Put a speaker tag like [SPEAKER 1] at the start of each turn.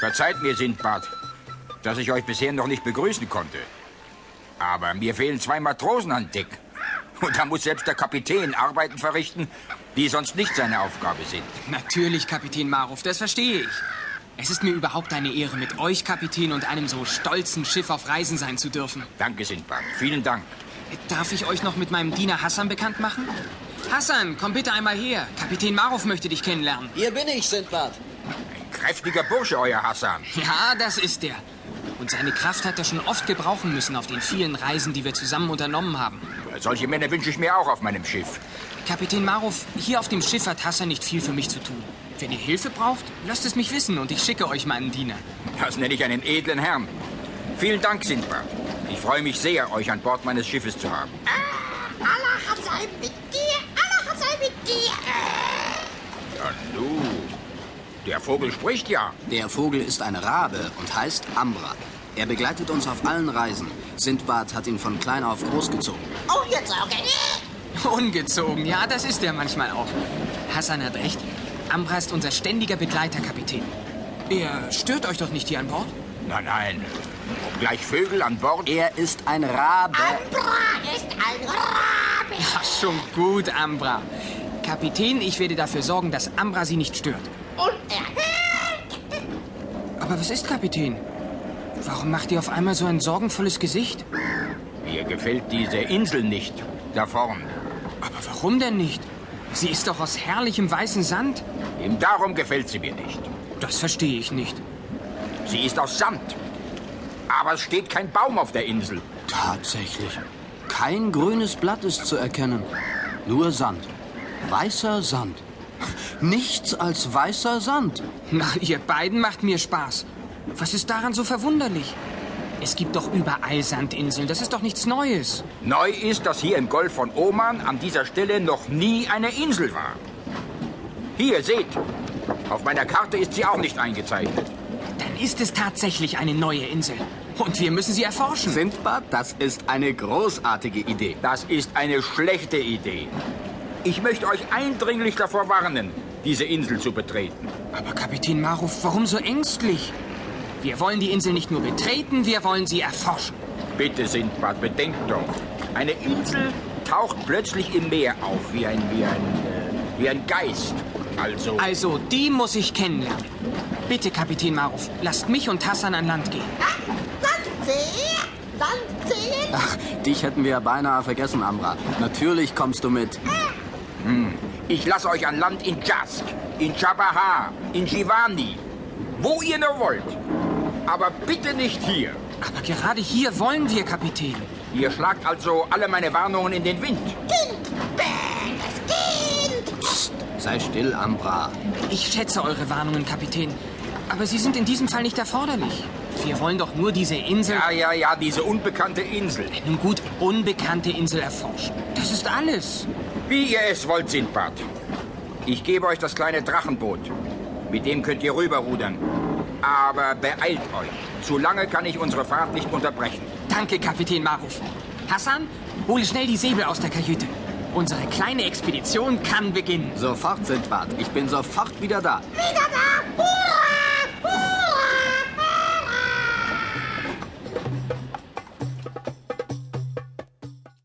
[SPEAKER 1] Verzeiht mir, Sindbad, dass ich euch bisher noch nicht begrüßen konnte. Aber mir fehlen zwei Matrosen an Deck. Und da muss selbst der Kapitän Arbeiten verrichten, die sonst nicht seine Aufgabe sind.
[SPEAKER 2] Natürlich, Kapitän Maruf, das verstehe ich. Es ist mir überhaupt eine Ehre, mit euch, Kapitän, und einem so stolzen Schiff auf Reisen sein zu dürfen.
[SPEAKER 1] Danke, Sindbad. Vielen Dank.
[SPEAKER 2] Darf ich euch noch mit meinem Diener Hassan bekannt machen? Hassan, komm bitte einmal her. Kapitän Maruf möchte dich kennenlernen.
[SPEAKER 3] Hier bin ich, Sindbad.
[SPEAKER 1] Kräftiger Bursche, euer Hassan.
[SPEAKER 2] Ja, das ist er. Und seine Kraft hat er schon oft gebrauchen müssen auf den vielen Reisen, die wir zusammen unternommen haben.
[SPEAKER 1] Solche Männer wünsche ich mir auch auf meinem Schiff.
[SPEAKER 2] Kapitän Maruf, hier auf dem Schiff hat Hassan nicht viel für mich zu tun. Wenn ihr Hilfe braucht, lasst es mich wissen und ich schicke euch meinen Diener.
[SPEAKER 1] Das nenne ich einen edlen Herrn. Vielen Dank, Sindbad. Ich freue mich sehr, euch an Bord meines Schiffes zu haben.
[SPEAKER 4] Ah, Allah hat sei mit dir, Allah hat sei mit dir.
[SPEAKER 1] Ja, nu. Der Vogel spricht ja.
[SPEAKER 3] Der Vogel ist ein Rabe und heißt Ambra. Er begleitet uns auf allen Reisen. Sindbad hat ihn von klein auf großgezogen.
[SPEAKER 4] Oh, jetzt okay.
[SPEAKER 2] Ungezogen, ja, das ist er manchmal auch. Hassan hat recht. Ambra ist unser ständiger Begleiter, Kapitän. Er stört euch doch nicht hier an Bord?
[SPEAKER 1] Nein, nein. Obgleich Vögel an Bord.
[SPEAKER 3] Er ist ein Rabe.
[SPEAKER 4] Ambra ist ein Rabe.
[SPEAKER 2] Ja, schon gut, Ambra. Kapitän, ich werde dafür sorgen, dass Ambra sie nicht stört.
[SPEAKER 4] Unerhört.
[SPEAKER 2] Aber was ist, Kapitän? Warum macht ihr auf einmal so ein sorgenvolles Gesicht?
[SPEAKER 1] Mir gefällt diese Insel nicht. Da vorn.
[SPEAKER 2] Aber warum denn nicht? Sie ist doch aus herrlichem weißem Sand.
[SPEAKER 1] Eben darum gefällt sie mir nicht.
[SPEAKER 2] Das verstehe ich nicht.
[SPEAKER 1] Sie ist aus Sand. Aber es steht kein Baum auf der Insel.
[SPEAKER 3] Tatsächlich. Kein grünes Blatt ist zu erkennen. Nur Sand. Weißer Sand. Nichts als weißer Sand.
[SPEAKER 2] Na, ihr beiden macht mir Spaß. Was ist daran so verwunderlich? Es gibt doch überall Sandinseln. Das ist doch nichts Neues.
[SPEAKER 1] Neu ist, dass hier im Golf von Oman an dieser Stelle noch nie eine Insel war. Hier, seht. Auf meiner Karte ist sie auch nicht eingezeichnet.
[SPEAKER 2] Dann ist es tatsächlich eine neue Insel. Und wir müssen sie erforschen.
[SPEAKER 3] Sindbad, das ist eine großartige Idee.
[SPEAKER 1] Das ist eine schlechte Idee. Ich möchte euch eindringlich davor warnen, diese Insel zu betreten.
[SPEAKER 2] Aber Kapitän Maruf, warum so ängstlich? Wir wollen die Insel nicht nur betreten, wir wollen sie erforschen.
[SPEAKER 1] Bitte, Sindbad, bedenkt doch. Eine Insel taucht plötzlich im Meer auf, wie ein, wie ein, äh, wie ein Geist. Also,
[SPEAKER 2] Also, die muss ich kennenlernen. Bitte, Kapitän Maruf, lasst mich und Hassan an Land gehen.
[SPEAKER 4] Land sehen, Land sehen.
[SPEAKER 3] Ach, dich hätten wir ja beinahe vergessen, Amra. Natürlich kommst du mit.
[SPEAKER 1] Ich lasse euch an Land in Jask, in Chabaha, in Jivani, wo ihr nur wollt. Aber bitte nicht hier.
[SPEAKER 2] Aber gerade hier wollen wir, Kapitän.
[SPEAKER 1] Ihr schlagt also alle meine Warnungen in den Wind.
[SPEAKER 4] Kind, bähes Kind.
[SPEAKER 3] Sei still, Ambra.
[SPEAKER 2] Ich schätze eure Warnungen, Kapitän. Aber sie sind in diesem Fall nicht erforderlich. Wir wollen doch nur diese Insel,
[SPEAKER 1] Ja, ja, ja, diese unbekannte Insel.
[SPEAKER 2] nun gut, unbekannte Insel erforschen. Das ist alles.
[SPEAKER 1] Wie ihr es wollt, Sindbad. Ich gebe euch das kleine Drachenboot. Mit dem könnt ihr rüberrudern. Aber beeilt euch. Zu lange kann ich unsere Fahrt nicht unterbrechen.
[SPEAKER 2] Danke, Kapitän Maruf. Hassan, hole schnell die Säbel aus der Kajüte. Unsere kleine Expedition kann beginnen.
[SPEAKER 3] Sofort, Sindbad. Ich bin sofort wieder da.
[SPEAKER 4] Wieder da. Hurra!